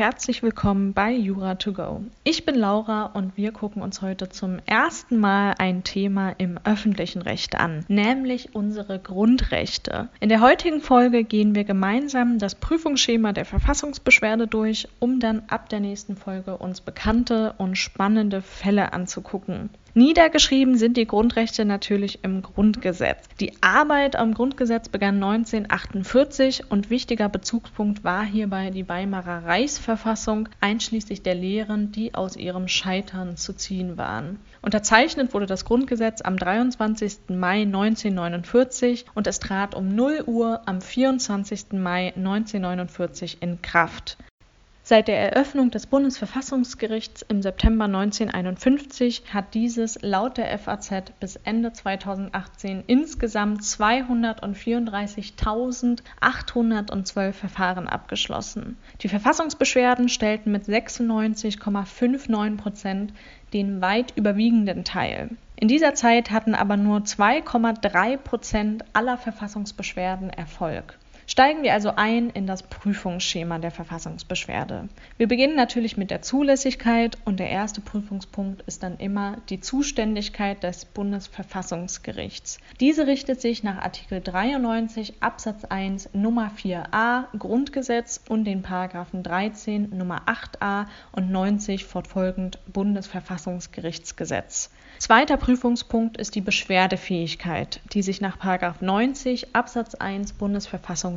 Herzlich willkommen bei Jura to go. Ich bin Laura und wir gucken uns heute zum ersten Mal ein Thema im öffentlichen Recht an, nämlich unsere Grundrechte. In der heutigen Folge gehen wir gemeinsam das Prüfungsschema der Verfassungsbeschwerde durch, um dann ab der nächsten Folge uns bekannte und spannende Fälle anzugucken. Niedergeschrieben sind die Grundrechte natürlich im Grundgesetz. Die Arbeit am Grundgesetz begann 1948 und wichtiger Bezugspunkt war hierbei die Weimarer Reichsverfassung, einschließlich der Lehren, die aus ihrem Scheitern zu ziehen waren. Unterzeichnet wurde das Grundgesetz am 23. Mai 1949 und es trat um 0 Uhr am 24. Mai 1949 in Kraft. Seit der Eröffnung des Bundesverfassungsgerichts im September 1951 hat dieses laut der FAZ bis Ende 2018 insgesamt 234.812 Verfahren abgeschlossen. Die Verfassungsbeschwerden stellten mit 96,59 Prozent den weit überwiegenden Teil. In dieser Zeit hatten aber nur 2,3 Prozent aller Verfassungsbeschwerden Erfolg. Steigen wir also ein in das Prüfungsschema der Verfassungsbeschwerde. Wir beginnen natürlich mit der Zulässigkeit und der erste Prüfungspunkt ist dann immer die Zuständigkeit des Bundesverfassungsgerichts. Diese richtet sich nach Artikel 93 Absatz 1 Nummer 4a Grundgesetz und den Paragraphen 13 Nummer 8a und 90 fortfolgend Bundesverfassungsgerichtsgesetz. Zweiter Prüfungspunkt ist die Beschwerdefähigkeit, die sich nach 90 Absatz 1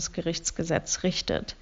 Bundesverfassungsgerichtsgesetz richtet.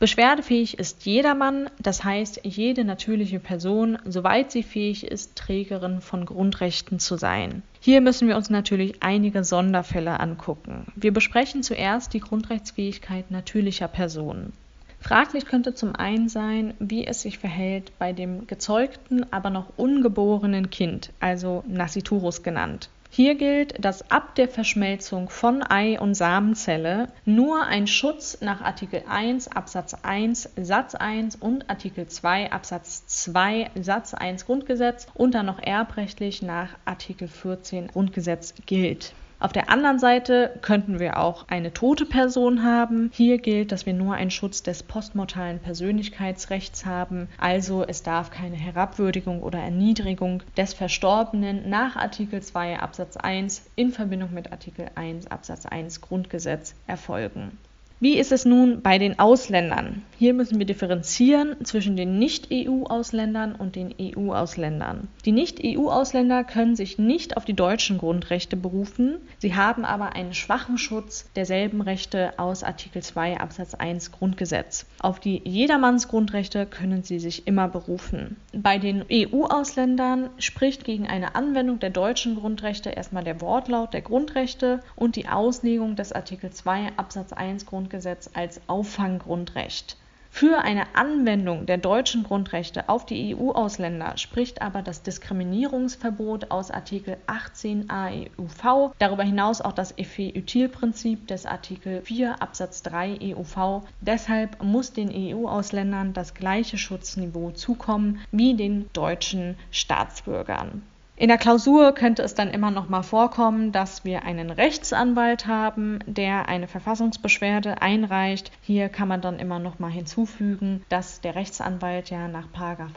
Beschwerdefähig ist jedermann, das heißt jede natürliche Person, soweit sie fähig ist, Trägerin von Grundrechten zu sein. Hier müssen wir uns natürlich einige Sonderfälle angucken. Wir besprechen zuerst die Grundrechtsfähigkeit natürlicher Personen. Fraglich könnte zum einen sein, wie es sich verhält bei dem gezeugten, aber noch ungeborenen Kind, also Nasciturus genannt. Hier gilt, dass ab der Verschmelzung von Ei- und Samenzelle nur ein Schutz nach Artikel 1 Absatz 1 Satz 1 und Artikel 2 Absatz 2 Satz 1 Grundgesetz und dann noch erbrechtlich nach Artikel 14 Grundgesetz gilt. Auf der anderen Seite könnten wir auch eine tote Person haben. Hier gilt, dass wir nur einen Schutz des postmortalen Persönlichkeitsrechts haben. Also es darf keine Herabwürdigung oder Erniedrigung des Verstorbenen nach Artikel 2 Absatz 1 in Verbindung mit Artikel 1 Absatz 1 Grundgesetz erfolgen. Wie ist es nun bei den Ausländern? Hier müssen wir differenzieren zwischen den Nicht-EU-Ausländern und den EU-Ausländern. Die Nicht-EU-Ausländer können sich nicht auf die deutschen Grundrechte berufen, sie haben aber einen schwachen Schutz derselben Rechte aus Artikel 2 Absatz 1 Grundgesetz. Auf die Jedermannsgrundrechte können sie sich immer berufen. Bei den EU-Ausländern spricht gegen eine Anwendung der deutschen Grundrechte erstmal der Wortlaut der Grundrechte und die Auslegung des Artikel 2 Absatz 1 Grundgesetz Grundgesetz als Auffanggrundrecht. Für eine Anwendung der deutschen Grundrechte auf die EU-Ausländer spricht aber das Diskriminierungsverbot aus Artikel 18 AEUV, darüber hinaus auch das Effet-Util-Prinzip des Artikel 4 Absatz 3 EUV. Deshalb muss den EU-Ausländern das gleiche Schutzniveau zukommen wie den deutschen Staatsbürgern. In der Klausur könnte es dann immer noch mal vorkommen, dass wir einen Rechtsanwalt haben, der eine Verfassungsbeschwerde einreicht. Hier kann man dann immer noch mal hinzufügen, dass der Rechtsanwalt ja nach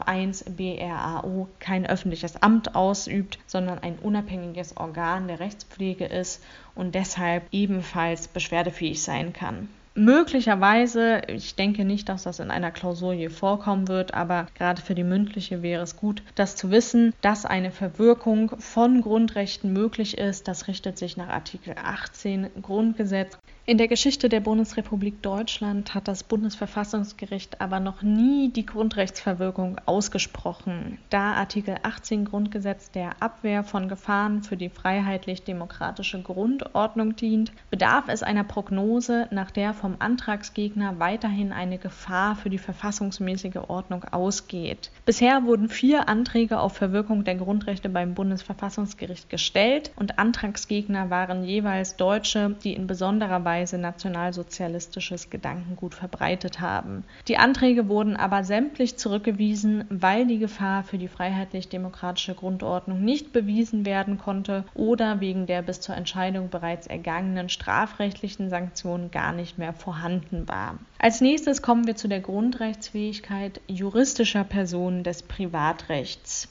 1 BRAO kein öffentliches Amt ausübt, sondern ein unabhängiges Organ der Rechtspflege ist und deshalb ebenfalls beschwerdefähig sein kann möglicherweise, ich denke nicht, dass das in einer Klausur je vorkommen wird, aber gerade für die mündliche wäre es gut, das zu wissen, dass eine Verwirkung von Grundrechten möglich ist. Das richtet sich nach Artikel 18 Grundgesetz. In der Geschichte der Bundesrepublik Deutschland hat das Bundesverfassungsgericht aber noch nie die Grundrechtsverwirkung ausgesprochen, da Artikel 18 Grundgesetz der Abwehr von Gefahren für die freiheitlich-demokratische Grundordnung dient, bedarf es einer Prognose, nach der vom vom Antragsgegner weiterhin eine Gefahr für die verfassungsmäßige Ordnung ausgeht. Bisher wurden vier Anträge auf Verwirkung der Grundrechte beim Bundesverfassungsgericht gestellt und Antragsgegner waren jeweils Deutsche, die in besonderer Weise nationalsozialistisches Gedankengut verbreitet haben. Die Anträge wurden aber sämtlich zurückgewiesen, weil die Gefahr für die freiheitlich-demokratische Grundordnung nicht bewiesen werden konnte oder wegen der bis zur Entscheidung bereits ergangenen strafrechtlichen Sanktionen gar nicht mehr vorhanden war. Als nächstes kommen wir zu der Grundrechtsfähigkeit juristischer Personen des Privatrechts.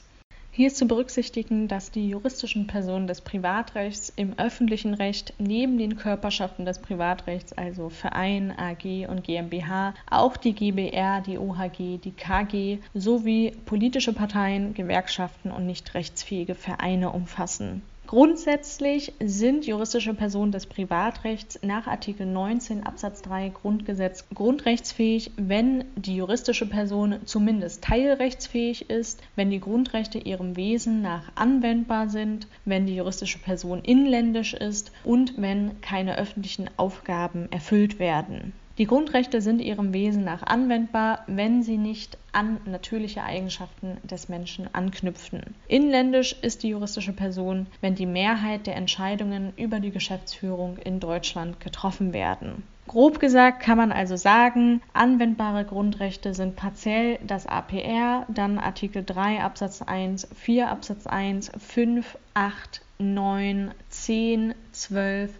Hier ist zu berücksichtigen, dass die juristischen Personen des Privatrechts im öffentlichen Recht neben den Körperschaften des Privatrechts, also Verein, AG und GmbH, auch die GBR, die OHG, die KG sowie politische Parteien, Gewerkschaften und nicht rechtsfähige Vereine umfassen. Grundsätzlich sind juristische Personen des Privatrechts nach Artikel 19 Absatz 3 Grundgesetz grundrechtsfähig, wenn die juristische Person zumindest teilrechtsfähig ist, wenn die Grundrechte ihrem Wesen nach anwendbar sind, wenn die juristische Person inländisch ist und wenn keine öffentlichen Aufgaben erfüllt werden. Die Grundrechte sind ihrem Wesen nach anwendbar, wenn sie nicht an natürliche Eigenschaften des Menschen anknüpfen. Inländisch ist die juristische Person, wenn die Mehrheit der Entscheidungen über die Geschäftsführung in Deutschland getroffen werden. Grob gesagt kann man also sagen, anwendbare Grundrechte sind partiell das APR, dann Artikel 3 Absatz 1, 4 Absatz 1, 5, 8, 9, 10, 12,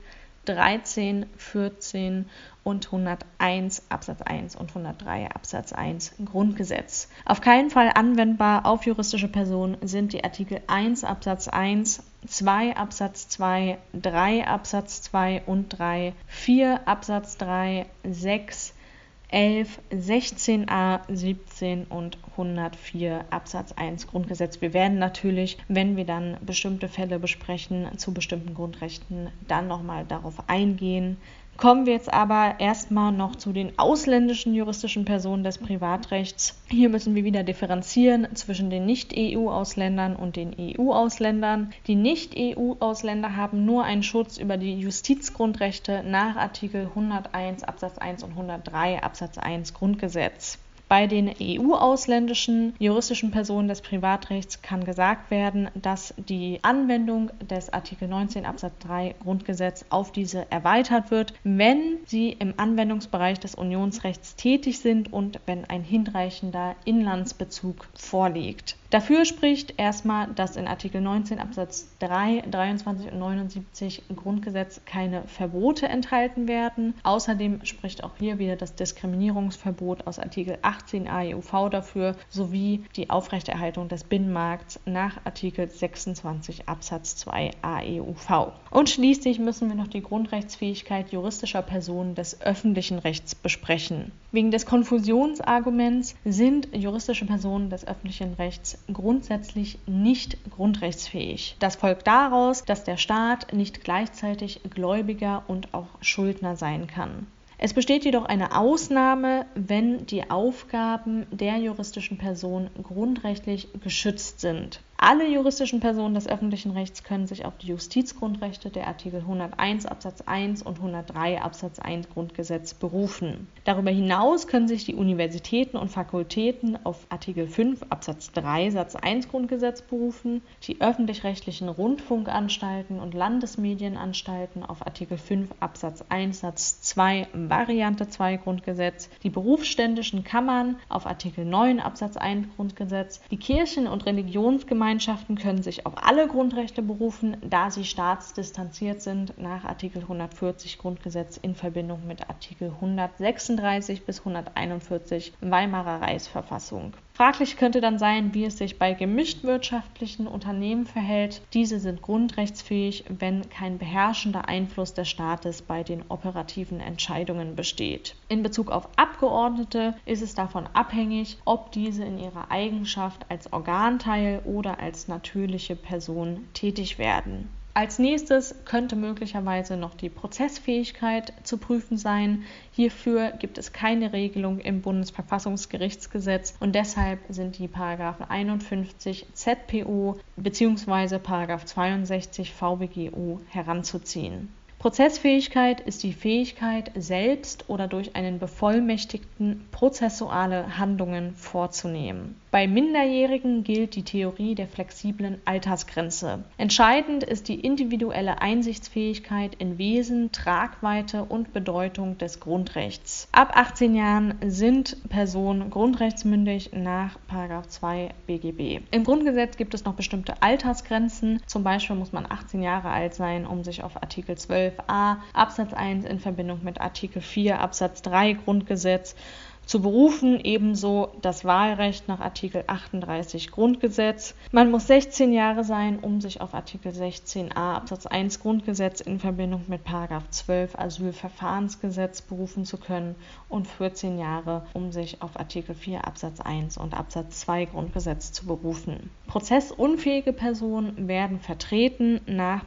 13, 14 und 101 Absatz 1 und 103 Absatz 1 Grundgesetz. Auf keinen Fall anwendbar auf juristische Personen sind die Artikel 1 Absatz 1, 2 Absatz 2, 3 Absatz 2 und 3, 4 Absatz 3, 6, 11, 16a, 17 und 104 Absatz 1 Grundgesetz. Wir werden natürlich, wenn wir dann bestimmte Fälle besprechen zu bestimmten Grundrechten, dann nochmal darauf eingehen. Kommen wir jetzt aber erstmal noch zu den ausländischen juristischen Personen des Privatrechts. Hier müssen wir wieder differenzieren zwischen den Nicht-EU-Ausländern und den EU-Ausländern. Die Nicht-EU-Ausländer haben nur einen Schutz über die Justizgrundrechte nach Artikel 101 Absatz 1 und 103 Absatz 1 Grundgesetz. Bei den EU-ausländischen juristischen Personen des Privatrechts kann gesagt werden, dass die Anwendung des Artikel 19 Absatz 3 Grundgesetz auf diese erweitert wird, wenn sie im Anwendungsbereich des Unionsrechts tätig sind und wenn ein hinreichender Inlandsbezug vorliegt. Dafür spricht erstmal, dass in Artikel 19 Absatz 3, 23 und 79 im Grundgesetz keine Verbote enthalten werden. Außerdem spricht auch hier wieder das Diskriminierungsverbot aus Artikel 18 AEUV dafür sowie die Aufrechterhaltung des Binnenmarkts nach Artikel 26 Absatz 2 AEUV. Und schließlich müssen wir noch die Grundrechtsfähigkeit juristischer Personen des öffentlichen Rechts besprechen. Wegen des Konfusionsarguments sind juristische Personen des öffentlichen Rechts grundsätzlich nicht grundrechtsfähig. Das folgt daraus, dass der Staat nicht gleichzeitig Gläubiger und auch Schuldner sein kann. Es besteht jedoch eine Ausnahme, wenn die Aufgaben der juristischen Person grundrechtlich geschützt sind. Alle juristischen Personen des öffentlichen Rechts können sich auf die Justizgrundrechte der Artikel 101 Absatz 1 und 103 Absatz 1 Grundgesetz berufen. Darüber hinaus können sich die Universitäten und Fakultäten auf Artikel 5 Absatz 3 Satz 1 Grundgesetz berufen, die öffentlich-rechtlichen Rundfunkanstalten und Landesmedienanstalten auf Artikel 5 Absatz 1 Satz 2 Variante 2 Grundgesetz, die berufsständischen Kammern auf Artikel 9 Absatz 1 Grundgesetz, die Kirchen- und Religionsgemeinschaften Gemeinschaften können sich auf alle Grundrechte berufen, da sie staatsdistanziert sind nach Artikel 140 Grundgesetz in Verbindung mit Artikel 136 bis 141 Weimarer Reichsverfassung. Fraglich könnte dann sein, wie es sich bei gemischtwirtschaftlichen Unternehmen verhält. Diese sind grundrechtsfähig, wenn kein beherrschender Einfluss des Staates bei den operativen Entscheidungen besteht. In Bezug auf Abgeordnete ist es davon abhängig, ob diese in ihrer Eigenschaft als Organteil oder als natürliche Person tätig werden. Als nächstes könnte möglicherweise noch die Prozessfähigkeit zu prüfen sein. Hierfür gibt es keine Regelung im Bundesverfassungsgerichtsgesetz und deshalb sind die Paragraphen 51 ZPO bzw. 62 VWGO heranzuziehen. Prozessfähigkeit ist die Fähigkeit, selbst oder durch einen Bevollmächtigten prozessuale Handlungen vorzunehmen. Bei Minderjährigen gilt die Theorie der flexiblen Altersgrenze. Entscheidend ist die individuelle Einsichtsfähigkeit in Wesen, Tragweite und Bedeutung des Grundrechts. Ab 18 Jahren sind Personen grundrechtsmündig nach 2 BGB. Im Grundgesetz gibt es noch bestimmte Altersgrenzen. Zum Beispiel muss man 18 Jahre alt sein, um sich auf Artikel 12a Absatz 1 in Verbindung mit Artikel 4 Absatz 3 Grundgesetz zu berufen, ebenso das Wahlrecht nach Artikel 38 Grundgesetz. Man muss 16 Jahre sein, um sich auf Artikel 16a Absatz 1 Grundgesetz in Verbindung mit 12 Asylverfahrensgesetz berufen zu können und 14 Jahre, um sich auf Artikel 4 Absatz 1 und Absatz 2 Grundgesetz zu berufen. Prozessunfähige Personen werden vertreten nach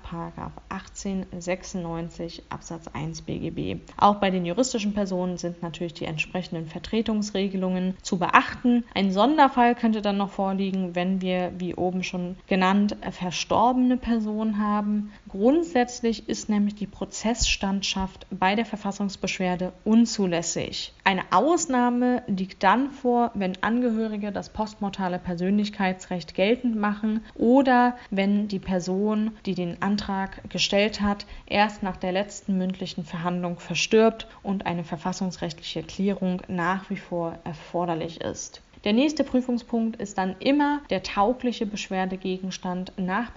1896 Absatz 1 BGB. Auch bei den juristischen Personen sind natürlich die entsprechenden Vertretungen Vertretungsregelungen zu beachten. Ein Sonderfall könnte dann noch vorliegen, wenn wir, wie oben schon genannt, verstorbene Personen haben. Grundsätzlich ist nämlich die Prozessstandschaft bei der Verfassungsbeschwerde unzulässig. Eine Ausnahme liegt dann vor, wenn Angehörige das postmortale Persönlichkeitsrecht geltend machen oder wenn die Person, die den Antrag gestellt hat, erst nach der letzten mündlichen Verhandlung verstirbt und eine verfassungsrechtliche Klärung nach nach wie vor erforderlich ist. Der nächste Prüfungspunkt ist dann immer der taugliche Beschwerdegegenstand nach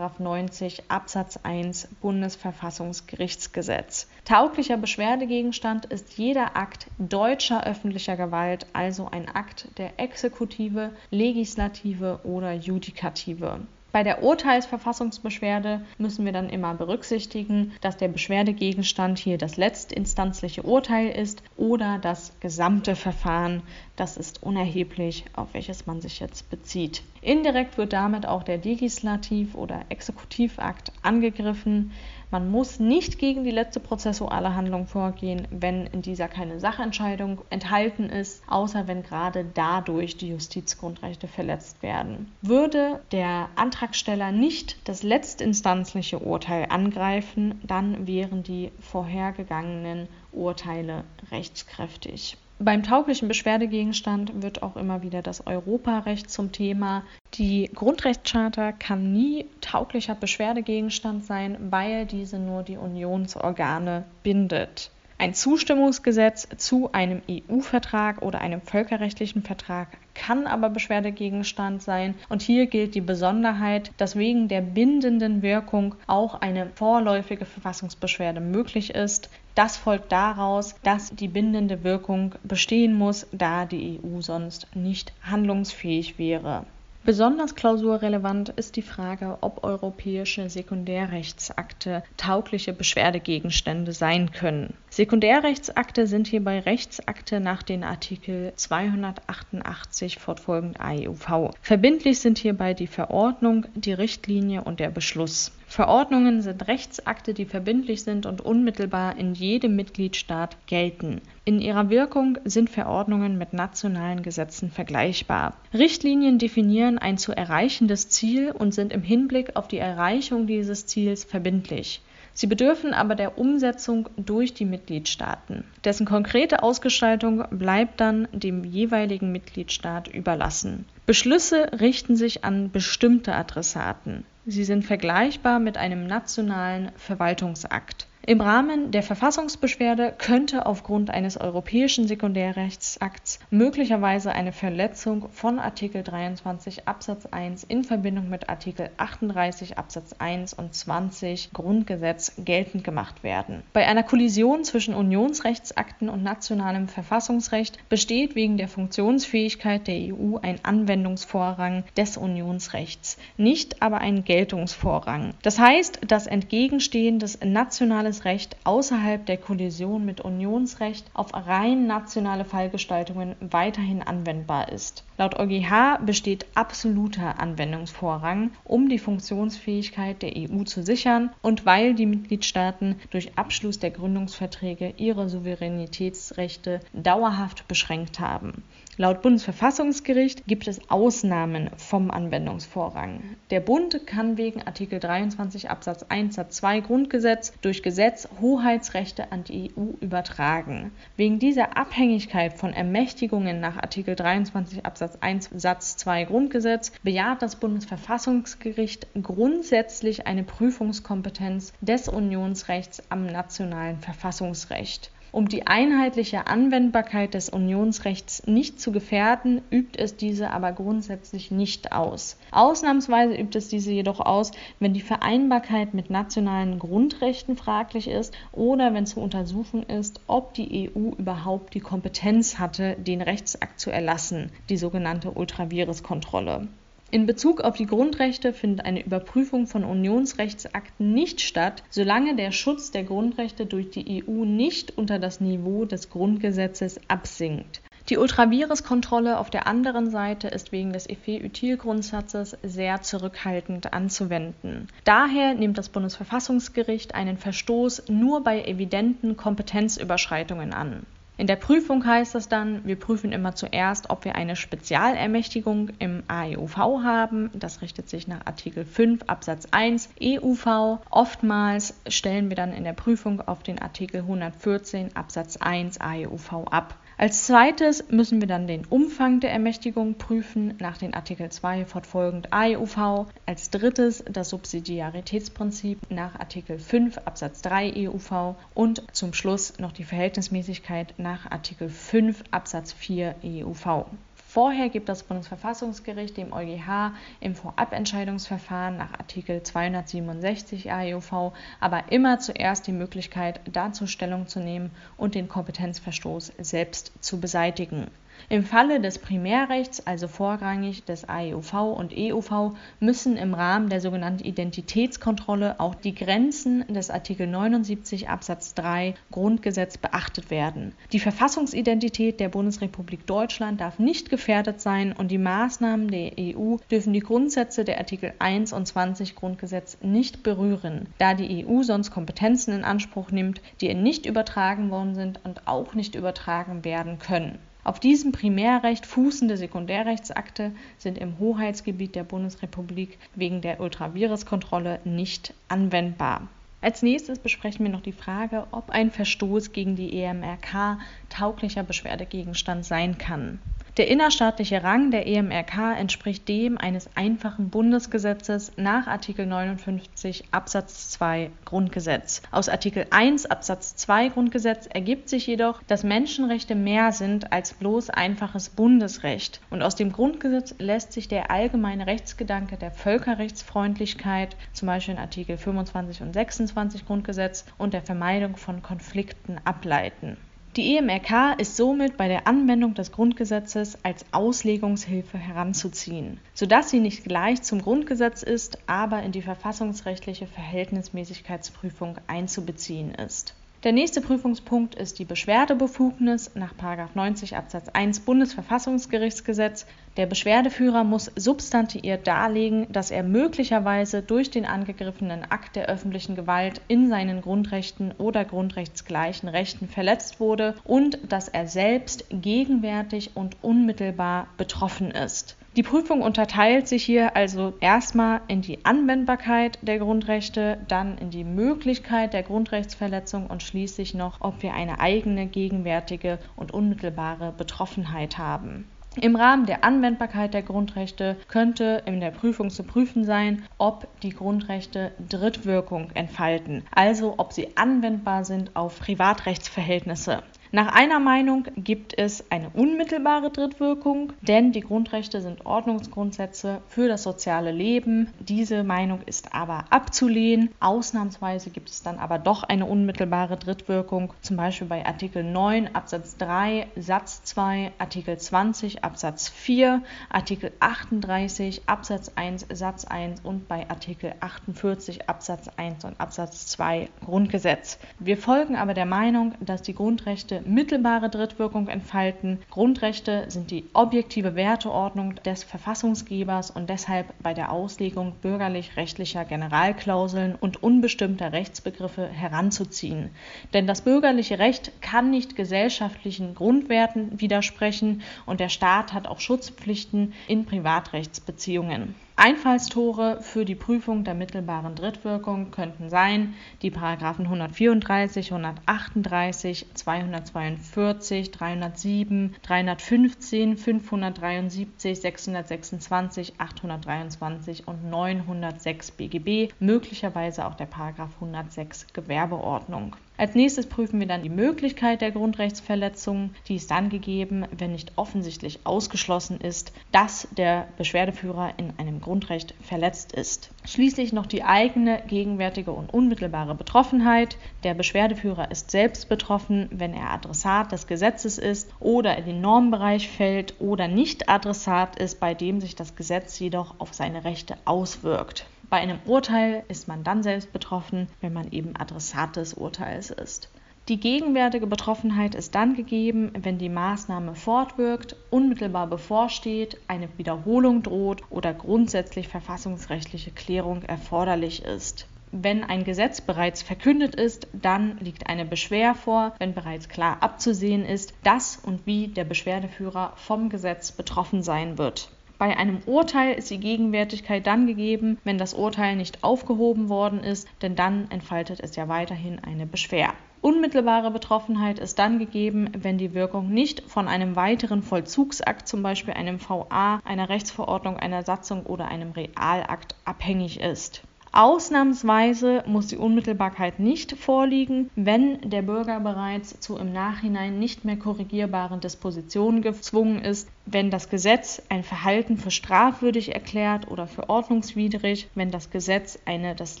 90 Absatz 1 Bundesverfassungsgerichtsgesetz. Tauglicher Beschwerdegegenstand ist jeder Akt deutscher öffentlicher Gewalt, also ein Akt der Exekutive, Legislative oder Judikative. Bei der Urteilsverfassungsbeschwerde müssen wir dann immer berücksichtigen, dass der Beschwerdegegenstand hier das letztinstanzliche Urteil ist oder das gesamte Verfahren. Das ist unerheblich, auf welches man sich jetzt bezieht. Indirekt wird damit auch der Legislativ- oder Exekutivakt angegriffen. Man muss nicht gegen die letzte prozessuale Handlung vorgehen, wenn in dieser keine Sachentscheidung enthalten ist, außer wenn gerade dadurch die Justizgrundrechte verletzt werden. Würde der Antragsteller nicht das letztinstanzliche Urteil angreifen, dann wären die vorhergegangenen Urteile rechtskräftig. Beim tauglichen Beschwerdegegenstand wird auch immer wieder das Europarecht zum Thema. Die Grundrechtscharta kann nie tauglicher Beschwerdegegenstand sein, weil diese nur die Unionsorgane bindet. Ein Zustimmungsgesetz zu einem EU-Vertrag oder einem völkerrechtlichen Vertrag kann aber Beschwerdegegenstand sein. Und hier gilt die Besonderheit, dass wegen der bindenden Wirkung auch eine vorläufige Verfassungsbeschwerde möglich ist. Das folgt daraus, dass die bindende Wirkung bestehen muss, da die EU sonst nicht handlungsfähig wäre. Besonders klausurrelevant ist die Frage, ob europäische Sekundärrechtsakte taugliche Beschwerdegegenstände sein können. Sekundärrechtsakte sind hierbei Rechtsakte nach den Artikel 288 fortfolgend AEUV. Verbindlich sind hierbei die Verordnung, die Richtlinie und der Beschluss. Verordnungen sind Rechtsakte, die verbindlich sind und unmittelbar in jedem Mitgliedstaat gelten. In ihrer Wirkung sind Verordnungen mit nationalen Gesetzen vergleichbar. Richtlinien definieren ein zu erreichendes Ziel und sind im Hinblick auf die Erreichung dieses Ziels verbindlich. Sie bedürfen aber der Umsetzung durch die Mitgliedstaaten. Dessen konkrete Ausgestaltung bleibt dann dem jeweiligen Mitgliedstaat überlassen. Beschlüsse richten sich an bestimmte Adressaten. Sie sind vergleichbar mit einem nationalen Verwaltungsakt im Rahmen der Verfassungsbeschwerde könnte aufgrund eines europäischen Sekundärrechtsakts möglicherweise eine Verletzung von Artikel 23 Absatz 1 in Verbindung mit Artikel 38 Absatz 1 und 20 Grundgesetz geltend gemacht werden. Bei einer Kollision zwischen Unionsrechtsakten und nationalem Verfassungsrecht besteht wegen der Funktionsfähigkeit der EU ein Anwendungsvorrang des Unionsrechts, nicht aber ein Geltungsvorrang. Das heißt, dass entgegenstehendes nationales nationales Recht außerhalb der Kollision mit Unionsrecht auf rein nationale Fallgestaltungen weiterhin anwendbar ist. Laut EuGH besteht absoluter Anwendungsvorrang, um die Funktionsfähigkeit der EU zu sichern und weil die Mitgliedstaaten durch Abschluss der Gründungsverträge ihre Souveränitätsrechte dauerhaft beschränkt haben. Laut Bundesverfassungsgericht gibt es Ausnahmen vom Anwendungsvorrang. Der Bund kann wegen Artikel 23 Absatz 1 Satz 2 Grundgesetz durch Gesetz Gesetz Hoheitsrechte an die EU übertragen. Wegen dieser Abhängigkeit von Ermächtigungen nach Artikel 23 Absatz 1 Satz 2 Grundgesetz bejaht das Bundesverfassungsgericht grundsätzlich eine Prüfungskompetenz des Unionsrechts am nationalen Verfassungsrecht. Um die einheitliche Anwendbarkeit des Unionsrechts nicht zu gefährden, übt es diese aber grundsätzlich nicht aus. Ausnahmsweise übt es diese jedoch aus, wenn die Vereinbarkeit mit nationalen Grundrechten fraglich ist oder wenn zu untersuchen ist, ob die EU überhaupt die Kompetenz hatte, den Rechtsakt zu erlassen, die sogenannte Ultravirus-Kontrolle. In Bezug auf die Grundrechte findet eine Überprüfung von Unionsrechtsakten nicht statt, solange der Schutz der Grundrechte durch die EU nicht unter das Niveau des Grundgesetzes absinkt. Die Ultravirus-Kontrolle auf der anderen Seite ist wegen des Effet-Util-Grundsatzes sehr zurückhaltend anzuwenden. Daher nimmt das Bundesverfassungsgericht einen Verstoß nur bei evidenten Kompetenzüberschreitungen an. In der Prüfung heißt das dann, wir prüfen immer zuerst, ob wir eine Spezialermächtigung im AEUV haben. Das richtet sich nach Artikel 5 Absatz 1 EUV. Oftmals stellen wir dann in der Prüfung auf den Artikel 114 Absatz 1 AEUV ab. Als zweites müssen wir dann den Umfang der Ermächtigung prüfen nach den Artikel 2 fortfolgend AEUV. Als drittes das Subsidiaritätsprinzip nach Artikel 5 Absatz 3 EUV und zum Schluss noch die Verhältnismäßigkeit nach Artikel 5 Absatz 4 EUV. Vorher gibt das Bundesverfassungsgericht dem EuGH im Vorabentscheidungsverfahren nach Artikel 267 AEUV aber immer zuerst die Möglichkeit, dazu Stellung zu nehmen und den Kompetenzverstoß selbst zu beseitigen im Falle des Primärrechts, also vorrangig des AEUV und EUV, müssen im Rahmen der sogenannten Identitätskontrolle auch die Grenzen des Artikel 79 Absatz 3 Grundgesetz beachtet werden. Die Verfassungsidentität der Bundesrepublik Deutschland darf nicht gefährdet sein und die Maßnahmen der EU dürfen die Grundsätze der Artikel 1 und 20 Grundgesetz nicht berühren, da die EU sonst Kompetenzen in Anspruch nimmt, die ihr nicht übertragen worden sind und auch nicht übertragen werden können. Auf diesem Primärrecht fußende Sekundärrechtsakte sind im Hoheitsgebiet der Bundesrepublik wegen der Ultraviruskontrolle nicht anwendbar. Als nächstes besprechen wir noch die Frage, ob ein Verstoß gegen die EMRK tauglicher Beschwerdegegenstand sein kann. Der innerstaatliche Rang der EMRK entspricht dem eines einfachen Bundesgesetzes nach Artikel 59 Absatz 2 Grundgesetz. Aus Artikel 1 Absatz 2 Grundgesetz ergibt sich jedoch, dass Menschenrechte mehr sind als bloß einfaches Bundesrecht. Und aus dem Grundgesetz lässt sich der allgemeine Rechtsgedanke der Völkerrechtsfreundlichkeit, zum Beispiel in Artikel 25 und 26 Grundgesetz, und der Vermeidung von Konflikten ableiten. Die EMRK ist somit bei der Anwendung des Grundgesetzes als Auslegungshilfe heranzuziehen, sodass sie nicht gleich zum Grundgesetz ist, aber in die verfassungsrechtliche Verhältnismäßigkeitsprüfung einzubeziehen ist der nächste Prüfungspunkt ist die Beschwerdebefugnis nach 90 Absatz 1 Bundesverfassungsgerichtsgesetz. Der Beschwerdeführer muss substantiiert darlegen, dass er möglicherweise durch den angegriffenen Akt der öffentlichen Gewalt in seinen Grundrechten oder grundrechtsgleichen Rechten verletzt wurde und dass er selbst gegenwärtig und unmittelbar betroffen ist. Die Prüfung unterteilt sich hier also erstmal in die Anwendbarkeit der Grundrechte, dann in die Möglichkeit der Grundrechtsverletzung und schließlich noch, ob wir eine eigene gegenwärtige und unmittelbare Betroffenheit haben. Im Rahmen der Anwendbarkeit der Grundrechte könnte in der Prüfung zu prüfen sein, ob die Grundrechte Drittwirkung entfalten, also ob sie anwendbar sind auf Privatrechtsverhältnisse. Nach einer Meinung gibt es eine unmittelbare Drittwirkung, denn die Grundrechte sind Ordnungsgrundsätze für das soziale Leben. Diese Meinung ist aber abzulehnen. Ausnahmsweise gibt es dann aber doch eine unmittelbare Drittwirkung, zum Beispiel bei Artikel 9 Absatz 3 Satz 2, Artikel 20 Absatz 4, Artikel 38 Absatz 1 Satz 1 und bei Artikel 48 Absatz 1 und Absatz 2 Grundgesetz. Wir folgen aber der Meinung, dass die Grundrechte mittelbare Drittwirkung entfalten. Grundrechte sind die objektive Werteordnung des Verfassungsgebers und deshalb bei der Auslegung bürgerlich-rechtlicher Generalklauseln und unbestimmter Rechtsbegriffe heranzuziehen. Denn das bürgerliche Recht kann nicht gesellschaftlichen Grundwerten widersprechen und der Staat hat auch Schutzpflichten in Privatrechtsbeziehungen. Einfallstore für die Prüfung der mittelbaren Drittwirkung könnten sein die Paragraphen 134, 138, 242, 307, 315, 573, 626, 823 und 906 BGB, möglicherweise auch der Paragraph 106 Gewerbeordnung. Als nächstes prüfen wir dann die Möglichkeit der Grundrechtsverletzung. Die ist dann gegeben, wenn nicht offensichtlich ausgeschlossen ist, dass der Beschwerdeführer in einem Grundrecht verletzt ist. Schließlich noch die eigene, gegenwärtige und unmittelbare Betroffenheit. Der Beschwerdeführer ist selbst betroffen, wenn er Adressat des Gesetzes ist oder in den Normbereich fällt oder nicht Adressat ist, bei dem sich das Gesetz jedoch auf seine Rechte auswirkt. Bei einem Urteil ist man dann selbst betroffen, wenn man eben Adressat des Urteils ist. Die gegenwärtige Betroffenheit ist dann gegeben, wenn die Maßnahme fortwirkt, unmittelbar bevorsteht, eine Wiederholung droht oder grundsätzlich verfassungsrechtliche Klärung erforderlich ist. Wenn ein Gesetz bereits verkündet ist, dann liegt eine Beschwer vor, wenn bereits klar abzusehen ist, dass und wie der Beschwerdeführer vom Gesetz betroffen sein wird. Bei einem Urteil ist die Gegenwärtigkeit dann gegeben, wenn das Urteil nicht aufgehoben worden ist, denn dann entfaltet es ja weiterhin eine Beschwer. Unmittelbare Betroffenheit ist dann gegeben, wenn die Wirkung nicht von einem weiteren Vollzugsakt, zum Beispiel einem VA, einer Rechtsverordnung, einer Satzung oder einem Realakt abhängig ist. Ausnahmsweise muss die Unmittelbarkeit nicht vorliegen, wenn der Bürger bereits zu im Nachhinein nicht mehr korrigierbaren Dispositionen gezwungen ist, wenn das Gesetz ein Verhalten für strafwürdig erklärt oder für ordnungswidrig, wenn das Gesetz eine das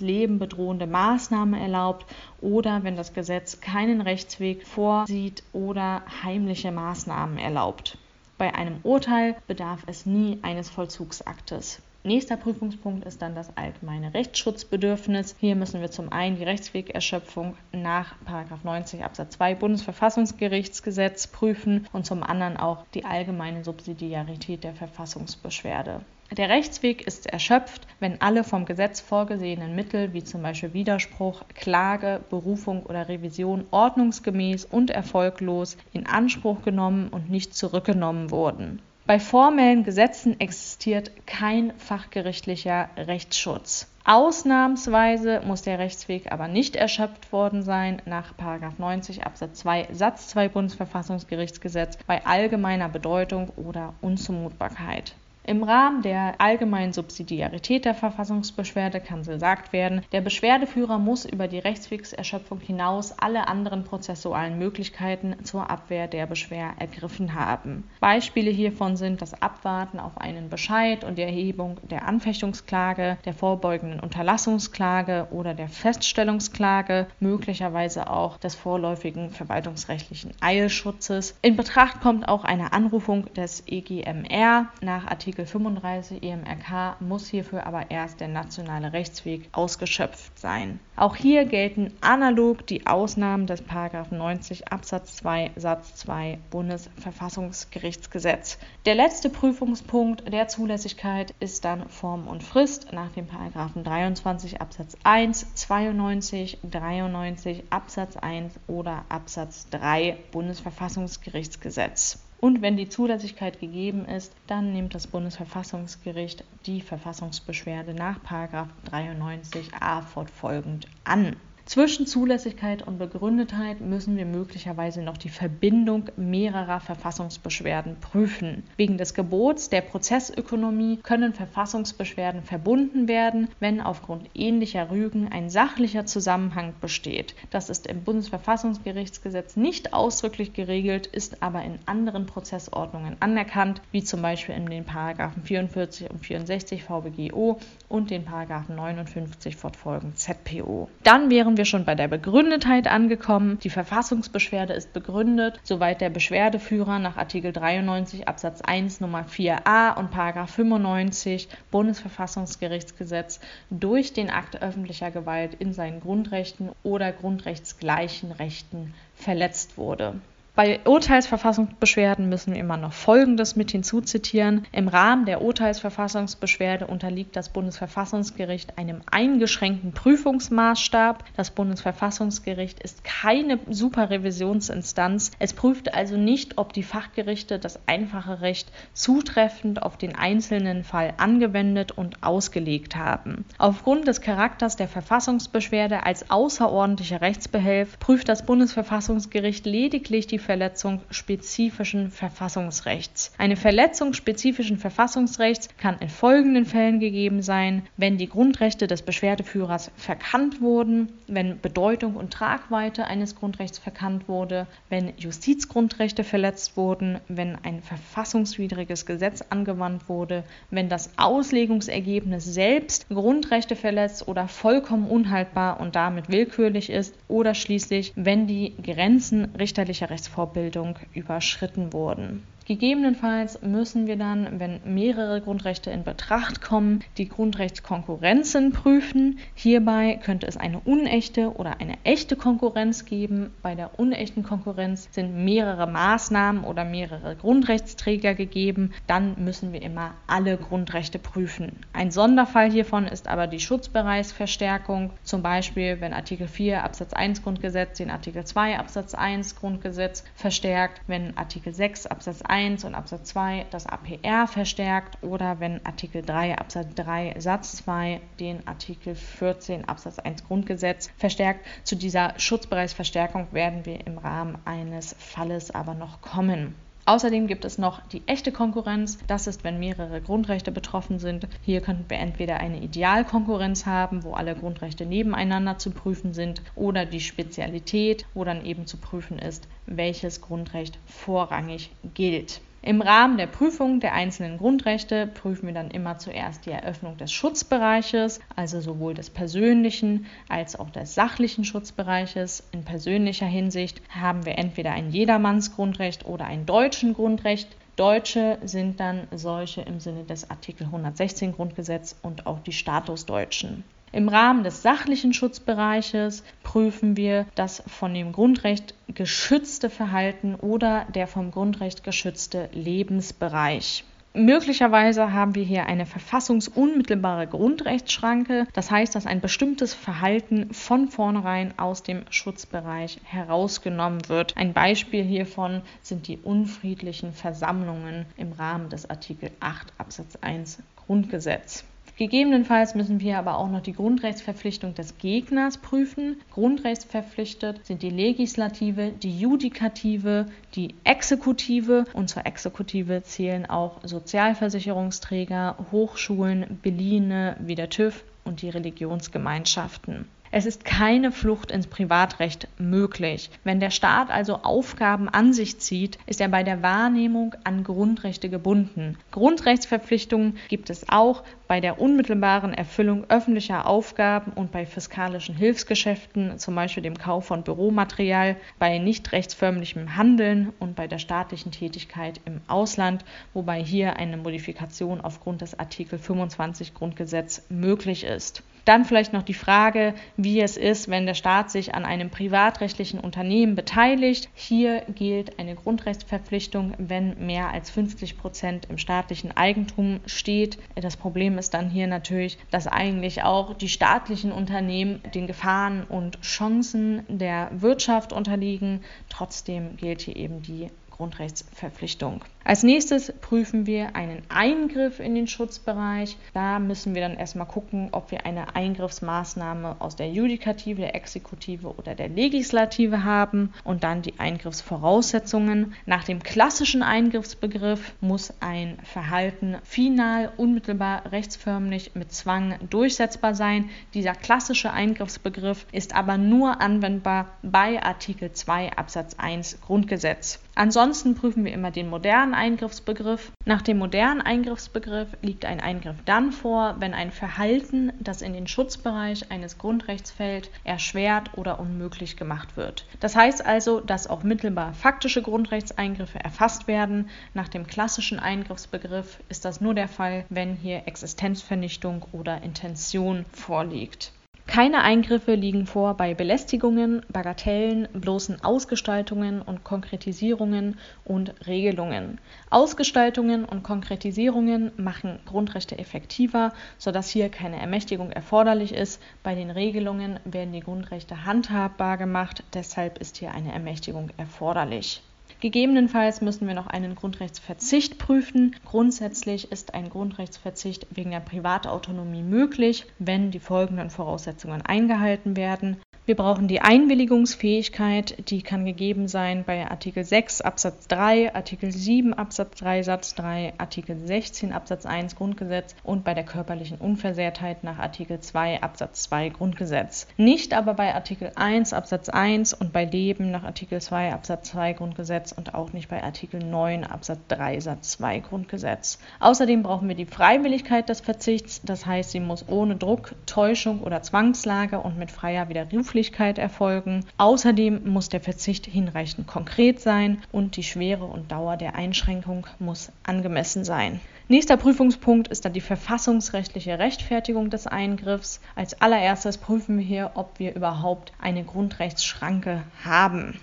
Leben bedrohende Maßnahme erlaubt oder wenn das Gesetz keinen Rechtsweg vorsieht oder heimliche Maßnahmen erlaubt. Bei einem Urteil bedarf es nie eines Vollzugsaktes. Nächster Prüfungspunkt ist dann das allgemeine Rechtsschutzbedürfnis. Hier müssen wir zum einen die Rechtswegerschöpfung nach 90 Absatz 2 Bundesverfassungsgerichtsgesetz prüfen und zum anderen auch die allgemeine Subsidiarität der Verfassungsbeschwerde. Der Rechtsweg ist erschöpft, wenn alle vom Gesetz vorgesehenen Mittel wie zum Beispiel Widerspruch, Klage, Berufung oder Revision ordnungsgemäß und erfolglos in Anspruch genommen und nicht zurückgenommen wurden. Bei formellen Gesetzen existiert kein fachgerichtlicher Rechtsschutz. Ausnahmsweise muss der Rechtsweg aber nicht erschöpft worden sein nach 90 Absatz 2 Satz 2 Bundesverfassungsgerichtsgesetz bei allgemeiner Bedeutung oder Unzumutbarkeit. Im Rahmen der allgemeinen Subsidiarität der Verfassungsbeschwerde kann gesagt werden, der Beschwerdeführer muss über die Rechtswegserschöpfung hinaus alle anderen prozessualen Möglichkeiten zur Abwehr der Beschwer ergriffen haben. Beispiele hiervon sind das Abwarten auf einen Bescheid und die Erhebung der Anfechtungsklage, der vorbeugenden Unterlassungsklage oder der Feststellungsklage, möglicherweise auch des vorläufigen verwaltungsrechtlichen Eilschutzes. In Betracht kommt auch eine Anrufung des EGMR nach Artikel Artikel 35 EMRK muss hierfür aber erst der nationale Rechtsweg ausgeschöpft sein. Auch hier gelten analog die Ausnahmen des 90 Absatz 2 Satz 2 Bundesverfassungsgerichtsgesetz. Der letzte Prüfungspunkt der Zulässigkeit ist dann Form und Frist nach dem 23 Absatz 1, 92, 93 Absatz 1 oder Absatz 3 Bundesverfassungsgerichtsgesetz. Und wenn die Zulässigkeit gegeben ist, dann nimmt das Bundesverfassungsgericht die Verfassungsbeschwerde nach 93a fortfolgend an. Zwischen Zulässigkeit und Begründetheit müssen wir möglicherweise noch die Verbindung mehrerer Verfassungsbeschwerden prüfen. Wegen des Gebots der Prozessökonomie können Verfassungsbeschwerden verbunden werden, wenn aufgrund ähnlicher Rügen ein sachlicher Zusammenhang besteht. Das ist im Bundesverfassungsgerichtsgesetz nicht ausdrücklich geregelt, ist aber in anderen Prozessordnungen anerkannt, wie zum Beispiel in den Paragraphen 44 und 64 VBGO und den Paragraphen 59 fortfolgend ZPO. Dann wären wären wir schon bei der Begründetheit angekommen. Die Verfassungsbeschwerde ist begründet, soweit der Beschwerdeführer nach Artikel 93 Absatz 1 Nummer 4a und 95 Bundesverfassungsgerichtsgesetz durch den Akt öffentlicher Gewalt in seinen Grundrechten oder grundrechtsgleichen Rechten verletzt wurde. Bei Urteilsverfassungsbeschwerden müssen wir immer noch Folgendes mit hinzuzitieren. Im Rahmen der Urteilsverfassungsbeschwerde unterliegt das Bundesverfassungsgericht einem eingeschränkten Prüfungsmaßstab. Das Bundesverfassungsgericht ist keine Superrevisionsinstanz. Es prüft also nicht, ob die Fachgerichte das einfache Recht zutreffend auf den einzelnen Fall angewendet und ausgelegt haben. Aufgrund des Charakters der Verfassungsbeschwerde als außerordentlicher Rechtsbehelf prüft das Bundesverfassungsgericht lediglich die Verletzung spezifischen Verfassungsrechts. Eine Verletzung spezifischen Verfassungsrechts kann in folgenden Fällen gegeben sein, wenn die Grundrechte des Beschwerdeführers verkannt wurden, wenn Bedeutung und Tragweite eines Grundrechts verkannt wurde, wenn Justizgrundrechte verletzt wurden, wenn ein verfassungswidriges Gesetz angewandt wurde, wenn das Auslegungsergebnis selbst Grundrechte verletzt oder vollkommen unhaltbar und damit willkürlich ist oder schließlich, wenn die Grenzen richterlicher Rechtsvorschriften Vorbildung überschritten wurden. Gegebenenfalls müssen wir dann, wenn mehrere Grundrechte in Betracht kommen, die Grundrechtskonkurrenzen prüfen. Hierbei könnte es eine unechte oder eine echte Konkurrenz geben. Bei der unechten Konkurrenz sind mehrere Maßnahmen oder mehrere Grundrechtsträger gegeben. Dann müssen wir immer alle Grundrechte prüfen. Ein Sonderfall hiervon ist aber die Schutzbereichsverstärkung. Zum Beispiel, wenn Artikel 4 Absatz 1 Grundgesetz den Artikel 2 Absatz 1 Grundgesetz verstärkt, wenn Artikel 6 Absatz 1 1 und Absatz 2 das APR verstärkt oder wenn Artikel 3 Absatz 3 Satz 2 den Artikel 14 Absatz 1 Grundgesetz verstärkt. Zu dieser Schutzbereichsverstärkung werden wir im Rahmen eines Falles aber noch kommen. Außerdem gibt es noch die echte Konkurrenz. Das ist, wenn mehrere Grundrechte betroffen sind. Hier könnten wir entweder eine Idealkonkurrenz haben, wo alle Grundrechte nebeneinander zu prüfen sind, oder die Spezialität, wo dann eben zu prüfen ist, welches Grundrecht vorrangig gilt. Im Rahmen der Prüfung der einzelnen Grundrechte prüfen wir dann immer zuerst die Eröffnung des Schutzbereiches, also sowohl des persönlichen als auch des sachlichen Schutzbereiches. In persönlicher Hinsicht haben wir entweder ein Jedermannsgrundrecht oder ein deutschen Grundrecht. Deutsche sind dann solche im Sinne des Artikel 116 Grundgesetz und auch die Statusdeutschen. Im Rahmen des sachlichen Schutzbereiches prüfen wir das von dem Grundrecht geschützte Verhalten oder der vom Grundrecht geschützte Lebensbereich. Möglicherweise haben wir hier eine verfassungsunmittelbare Grundrechtsschranke. Das heißt, dass ein bestimmtes Verhalten von vornherein aus dem Schutzbereich herausgenommen wird. Ein Beispiel hiervon sind die unfriedlichen Versammlungen im Rahmen des Artikel 8 Absatz 1 Grundgesetz. Gegebenenfalls müssen wir aber auch noch die Grundrechtsverpflichtung des Gegners prüfen. Grundrechtsverpflichtet sind die Legislative, die Judikative, die Exekutive und zur Exekutive zählen auch Sozialversicherungsträger, Hochschulen, Beliehene wie der TÜV und die Religionsgemeinschaften. Es ist keine Flucht ins Privatrecht möglich. Wenn der Staat also Aufgaben an sich zieht, ist er bei der Wahrnehmung an Grundrechte gebunden. Grundrechtsverpflichtungen gibt es auch bei der unmittelbaren Erfüllung öffentlicher Aufgaben und bei fiskalischen Hilfsgeschäften, zum Beispiel dem Kauf von Büromaterial, bei nicht rechtsförmlichem Handeln und bei der staatlichen Tätigkeit im Ausland, wobei hier eine Modifikation aufgrund des Artikel 25 Grundgesetz möglich ist. Dann vielleicht noch die Frage, wie es ist, wenn der Staat sich an einem privatrechtlichen Unternehmen beteiligt. Hier gilt eine Grundrechtsverpflichtung, wenn mehr als 50 Prozent im staatlichen Eigentum steht. Das Problem ist dann hier natürlich, dass eigentlich auch die staatlichen Unternehmen den Gefahren und Chancen der Wirtschaft unterliegen. Trotzdem gilt hier eben die Grundrechtsverpflichtung. Als nächstes prüfen wir einen Eingriff in den Schutzbereich. Da müssen wir dann erstmal gucken, ob wir eine Eingriffsmaßnahme aus der Judikative, der Exekutive oder der Legislative haben und dann die Eingriffsvoraussetzungen. Nach dem klassischen Eingriffsbegriff muss ein Verhalten final, unmittelbar, rechtsförmlich mit Zwang durchsetzbar sein. Dieser klassische Eingriffsbegriff ist aber nur anwendbar bei Artikel 2 Absatz 1 Grundgesetz. Ansonsten prüfen wir immer den modernen Eingriffsbegriff. Nach dem modernen Eingriffsbegriff liegt ein Eingriff dann vor, wenn ein Verhalten, das in den Schutzbereich eines Grundrechts fällt, erschwert oder unmöglich gemacht wird. Das heißt also, dass auch mittelbar faktische Grundrechtseingriffe erfasst werden. Nach dem klassischen Eingriffsbegriff ist das nur der Fall, wenn hier Existenzvernichtung oder Intention vorliegt. Keine Eingriffe liegen vor bei Belästigungen, Bagatellen, bloßen Ausgestaltungen und Konkretisierungen und Regelungen. Ausgestaltungen und Konkretisierungen machen Grundrechte effektiver, sodass hier keine Ermächtigung erforderlich ist. Bei den Regelungen werden die Grundrechte handhabbar gemacht, deshalb ist hier eine Ermächtigung erforderlich. Gegebenenfalls müssen wir noch einen Grundrechtsverzicht prüfen. Grundsätzlich ist ein Grundrechtsverzicht wegen der Privatautonomie möglich, wenn die folgenden Voraussetzungen eingehalten werden. Wir brauchen die Einwilligungsfähigkeit, die kann gegeben sein bei Artikel 6 Absatz 3, Artikel 7 Absatz 3 Satz 3, Artikel 16 Absatz 1 Grundgesetz und bei der körperlichen Unversehrtheit nach Artikel 2 Absatz 2 Grundgesetz. Nicht aber bei Artikel 1 Absatz 1 und bei Leben nach Artikel 2 Absatz 2 Grundgesetz und auch nicht bei Artikel 9 Absatz 3 Satz 2 Grundgesetz. Außerdem brauchen wir die Freiwilligkeit des Verzichts, das heißt, sie muss ohne Druck, Täuschung oder Zwangslage und mit freier Widerrufung Beruflichkeit erfolgen. Außerdem muss der Verzicht hinreichend konkret sein und die Schwere und Dauer der Einschränkung muss angemessen sein. Nächster Prüfungspunkt ist dann die verfassungsrechtliche Rechtfertigung des Eingriffs. Als allererstes prüfen wir hier, ob wir überhaupt eine Grundrechtsschranke haben.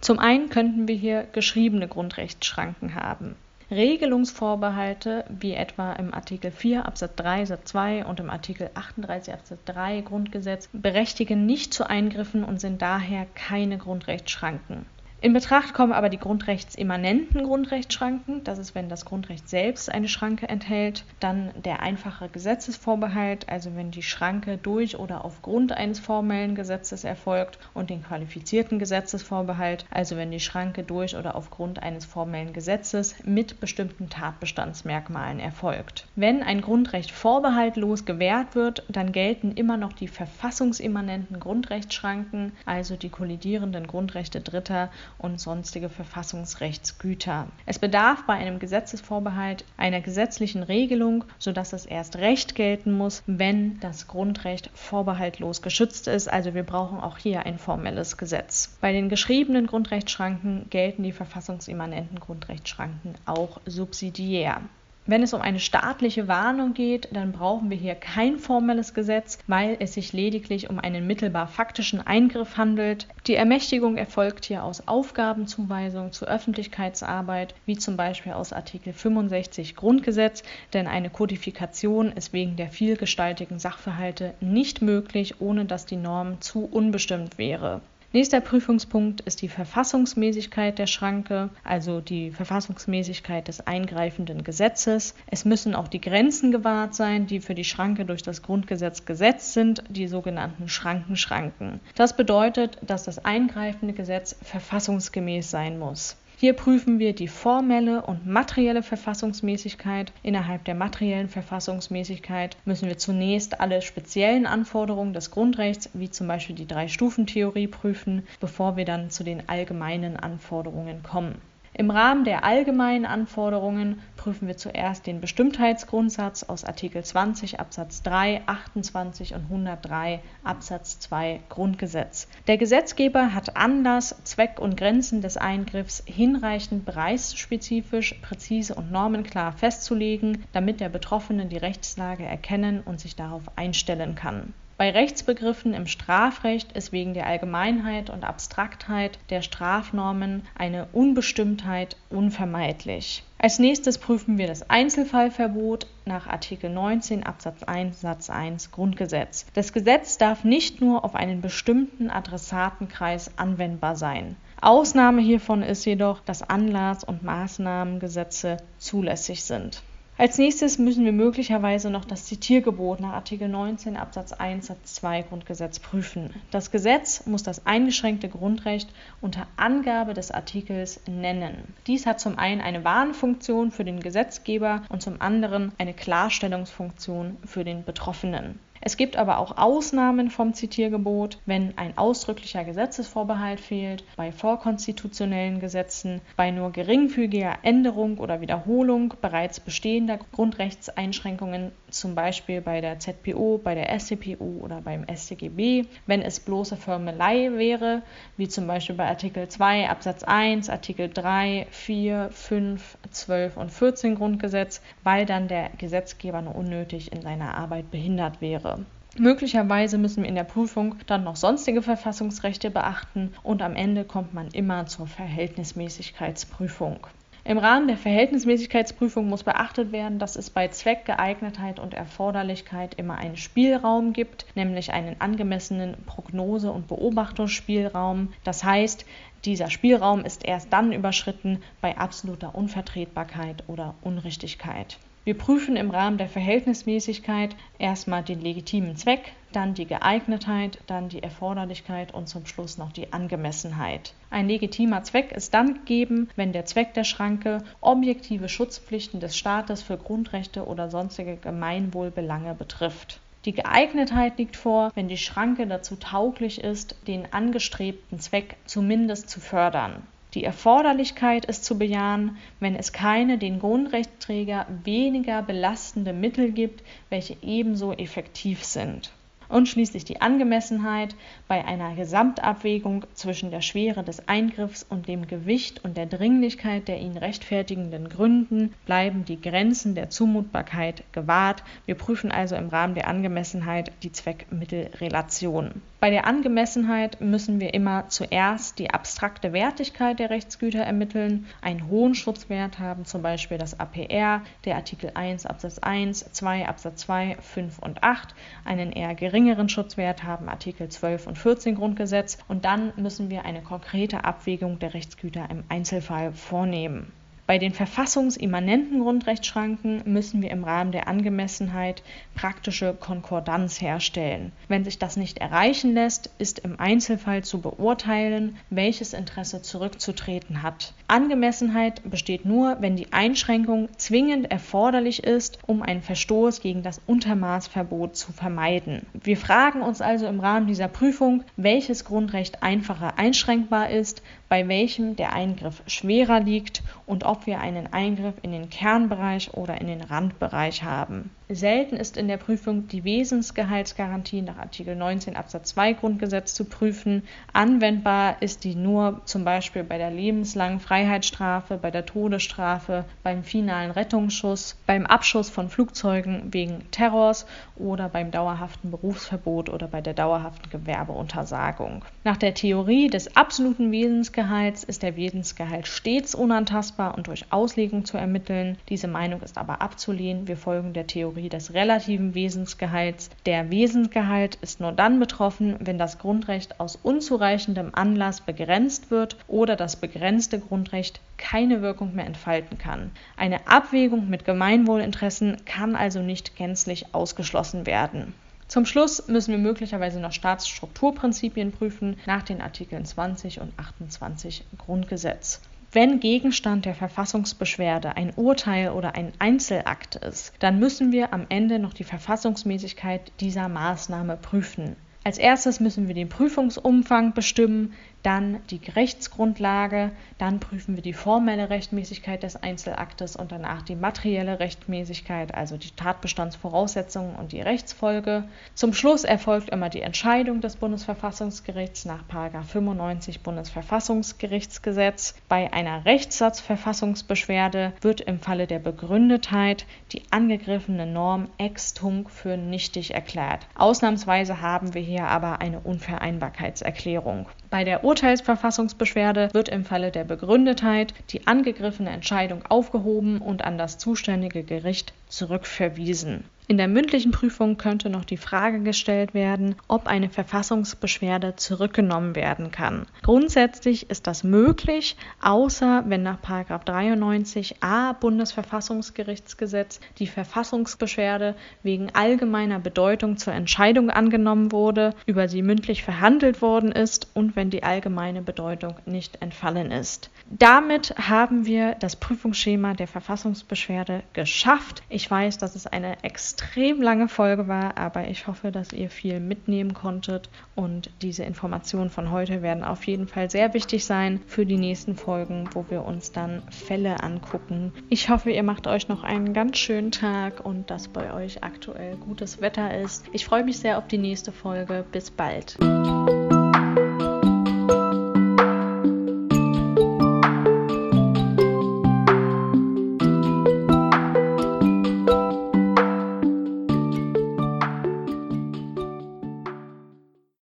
Zum einen könnten wir hier geschriebene Grundrechtsschranken haben. Regelungsvorbehalte, wie etwa im Artikel 4 Absatz 3 Satz 2 und im Artikel 38 Absatz 3 Grundgesetz, berechtigen nicht zu Eingriffen und sind daher keine Grundrechtsschranken. In Betracht kommen aber die grundrechtsimmanenten Grundrechtsschranken, das ist, wenn das Grundrecht selbst eine Schranke enthält, dann der einfache Gesetzesvorbehalt, also wenn die Schranke durch oder aufgrund eines formellen Gesetzes erfolgt, und den qualifizierten Gesetzesvorbehalt, also wenn die Schranke durch oder aufgrund eines formellen Gesetzes mit bestimmten Tatbestandsmerkmalen erfolgt. Wenn ein Grundrecht vorbehaltlos gewährt wird, dann gelten immer noch die verfassungsimmanenten Grundrechtsschranken, also die kollidierenden Grundrechte Dritter und sonstige Verfassungsrechtsgüter. Es bedarf bei einem Gesetzesvorbehalt einer gesetzlichen Regelung, sodass es erst recht gelten muss, wenn das Grundrecht vorbehaltlos geschützt ist. Also wir brauchen auch hier ein formelles Gesetz. Bei den geschriebenen Grundrechtsschranken gelten die verfassungsimmanenten Grundrechtsschranken auch subsidiär. Wenn es um eine staatliche Warnung geht, dann brauchen wir hier kein formelles Gesetz, weil es sich lediglich um einen mittelbar faktischen Eingriff handelt. Die Ermächtigung erfolgt hier aus Aufgabenzuweisung zur Öffentlichkeitsarbeit, wie zum Beispiel aus Artikel 65 Grundgesetz, denn eine Kodifikation ist wegen der vielgestaltigen Sachverhalte nicht möglich, ohne dass die Norm zu unbestimmt wäre. Nächster Prüfungspunkt ist die Verfassungsmäßigkeit der Schranke, also die Verfassungsmäßigkeit des eingreifenden Gesetzes. Es müssen auch die Grenzen gewahrt sein, die für die Schranke durch das Grundgesetz gesetzt sind, die sogenannten Schrankenschranken. Das bedeutet, dass das eingreifende Gesetz verfassungsgemäß sein muss. Hier prüfen wir die formelle und materielle Verfassungsmäßigkeit. Innerhalb der materiellen Verfassungsmäßigkeit müssen wir zunächst alle speziellen Anforderungen des Grundrechts, wie zum Beispiel die Drei-Stufen-Theorie, prüfen, bevor wir dann zu den allgemeinen Anforderungen kommen. Im Rahmen der allgemeinen Anforderungen prüfen wir zuerst den Bestimmtheitsgrundsatz aus Artikel 20 Absatz 3, 28 und 103 Absatz 2 Grundgesetz. Der Gesetzgeber hat Anlass, Zweck und Grenzen des Eingriffs hinreichend bereichsspezifisch, präzise und normenklar festzulegen, damit der Betroffene die Rechtslage erkennen und sich darauf einstellen kann. Bei Rechtsbegriffen im Strafrecht ist wegen der Allgemeinheit und Abstraktheit der Strafnormen eine Unbestimmtheit unvermeidlich. Als nächstes prüfen wir das Einzelfallverbot nach Artikel 19 Absatz 1 Satz 1 Grundgesetz. Das Gesetz darf nicht nur auf einen bestimmten Adressatenkreis anwendbar sein. Ausnahme hiervon ist jedoch, dass Anlass- und Maßnahmengesetze zulässig sind. Als nächstes müssen wir möglicherweise noch das Zitiergebot nach Artikel 19 Absatz 1 Satz 2 Grundgesetz prüfen. Das Gesetz muss das eingeschränkte Grundrecht unter Angabe des Artikels nennen. Dies hat zum einen eine Warnfunktion für den Gesetzgeber und zum anderen eine Klarstellungsfunktion für den Betroffenen. Es gibt aber auch Ausnahmen vom Zitiergebot, wenn ein ausdrücklicher Gesetzesvorbehalt fehlt, bei vorkonstitutionellen Gesetzen, bei nur geringfügiger Änderung oder Wiederholung bereits bestehender Grundrechtseinschränkungen, zum Beispiel bei der ZPO, bei der StPO oder beim StGB, wenn es bloße Formelei wäre, wie zum Beispiel bei Artikel 2 Absatz 1, Artikel 3, 4, 5, 12 und 14 Grundgesetz, weil dann der Gesetzgeber nur unnötig in seiner Arbeit behindert wäre. Möglicherweise müssen wir in der Prüfung dann noch sonstige Verfassungsrechte beachten und am Ende kommt man immer zur Verhältnismäßigkeitsprüfung. Im Rahmen der Verhältnismäßigkeitsprüfung muss beachtet werden, dass es bei Zweckgeeignetheit und Erforderlichkeit immer einen Spielraum gibt, nämlich einen angemessenen Prognose- und Beobachtungsspielraum. Das heißt, dieser Spielraum ist erst dann überschritten bei absoluter Unvertretbarkeit oder Unrichtigkeit. Wir prüfen im Rahmen der Verhältnismäßigkeit erstmal den legitimen Zweck, dann die Geeignetheit, dann die Erforderlichkeit und zum Schluss noch die Angemessenheit. Ein legitimer Zweck ist dann gegeben, wenn der Zweck der Schranke objektive Schutzpflichten des Staates für Grundrechte oder sonstige Gemeinwohlbelange betrifft. Die Geeignetheit liegt vor, wenn die Schranke dazu tauglich ist, den angestrebten Zweck zumindest zu fördern. Die Erforderlichkeit ist zu bejahen, wenn es keine den Grundrechtsträger weniger belastende Mittel gibt, welche ebenso effektiv sind und schließlich die Angemessenheit bei einer Gesamtabwägung zwischen der Schwere des Eingriffs und dem Gewicht und der Dringlichkeit der ihn rechtfertigenden Gründen bleiben die Grenzen der Zumutbarkeit gewahrt. Wir prüfen also im Rahmen der Angemessenheit die Zweckmittelrelation. Bei der Angemessenheit müssen wir immer zuerst die abstrakte Wertigkeit der Rechtsgüter ermitteln, einen hohen Schutzwert haben, zum Beispiel das APR, der Artikel 1 Absatz 1, 2 Absatz 2, 5 und 8, einen eher geringen geringeren Schutzwert haben Artikel 12 und 14 Grundgesetz und dann müssen wir eine konkrete Abwägung der Rechtsgüter im Einzelfall vornehmen. Bei den verfassungsimmanenten Grundrechtsschranken müssen wir im Rahmen der Angemessenheit praktische Konkordanz herstellen. Wenn sich das nicht erreichen lässt, ist im Einzelfall zu beurteilen, welches Interesse zurückzutreten hat. Angemessenheit besteht nur, wenn die Einschränkung zwingend erforderlich ist, um einen Verstoß gegen das Untermaßverbot zu vermeiden. Wir fragen uns also im Rahmen dieser Prüfung, welches Grundrecht einfacher einschränkbar ist, bei welchem der Eingriff schwerer liegt und ob wir einen Eingriff in den Kernbereich oder in den Randbereich haben. Selten ist in der Prüfung die Wesensgehaltsgarantie nach Artikel 19 Absatz 2 Grundgesetz zu prüfen. Anwendbar ist die nur zum Beispiel bei der lebenslangen Freiheitsstrafe, bei der Todesstrafe, beim finalen Rettungsschuss, beim Abschuss von Flugzeugen wegen Terrors oder beim dauerhaften Berufsverbot oder bei der dauerhaften Gewerbeuntersagung. Nach der Theorie des absoluten Wesensgehalts ist der Wesensgehalt stets unantastbar und durch Auslegung zu ermitteln. Diese Meinung ist aber abzulehnen. Wir folgen der Theorie Theorie des relativen Wesensgehalts. Der Wesensgehalt ist nur dann betroffen, wenn das Grundrecht aus unzureichendem Anlass begrenzt wird oder das begrenzte Grundrecht keine Wirkung mehr entfalten kann. Eine Abwägung mit Gemeinwohlinteressen kann also nicht gänzlich ausgeschlossen werden. Zum Schluss müssen wir möglicherweise noch Staatsstrukturprinzipien prüfen nach den Artikeln 20 und 28 Grundgesetz. Wenn Gegenstand der Verfassungsbeschwerde ein Urteil oder ein Einzelakt ist, dann müssen wir am Ende noch die Verfassungsmäßigkeit dieser Maßnahme prüfen. Als erstes müssen wir den Prüfungsumfang bestimmen, dann die Rechtsgrundlage, dann prüfen wir die formelle Rechtmäßigkeit des Einzelaktes und danach die materielle Rechtmäßigkeit, also die Tatbestandsvoraussetzungen und die Rechtsfolge. Zum Schluss erfolgt immer die Entscheidung des Bundesverfassungsgerichts nach 95 Bundesverfassungsgerichtsgesetz. Bei einer Rechtssatzverfassungsbeschwerde wird im Falle der Begründetheit die angegriffene Norm ex tunc für nichtig erklärt. Ausnahmsweise haben wir hier aber eine Unvereinbarkeitserklärung. Bei der Urteilsverfassungsbeschwerde wird im Falle der Begründetheit die angegriffene Entscheidung aufgehoben und an das zuständige Gericht zurückverwiesen in der mündlichen Prüfung könnte noch die Frage gestellt werden, ob eine Verfassungsbeschwerde zurückgenommen werden kann. Grundsätzlich ist das möglich, außer wenn nach 93a Bundesverfassungsgerichtsgesetz die Verfassungsbeschwerde wegen allgemeiner Bedeutung zur Entscheidung angenommen wurde, über sie mündlich verhandelt worden ist und wenn die allgemeine Bedeutung nicht entfallen ist. Damit haben wir das Prüfungsschema der Verfassungsbeschwerde geschafft. Ich weiß, dass es eine extrem lange Folge war, aber ich hoffe, dass ihr viel mitnehmen konntet und diese Informationen von heute werden auf jeden Fall sehr wichtig sein für die nächsten Folgen, wo wir uns dann Fälle angucken. Ich hoffe, ihr macht euch noch einen ganz schönen Tag und dass bei euch aktuell gutes Wetter ist. Ich freue mich sehr auf die nächste Folge. Bis bald.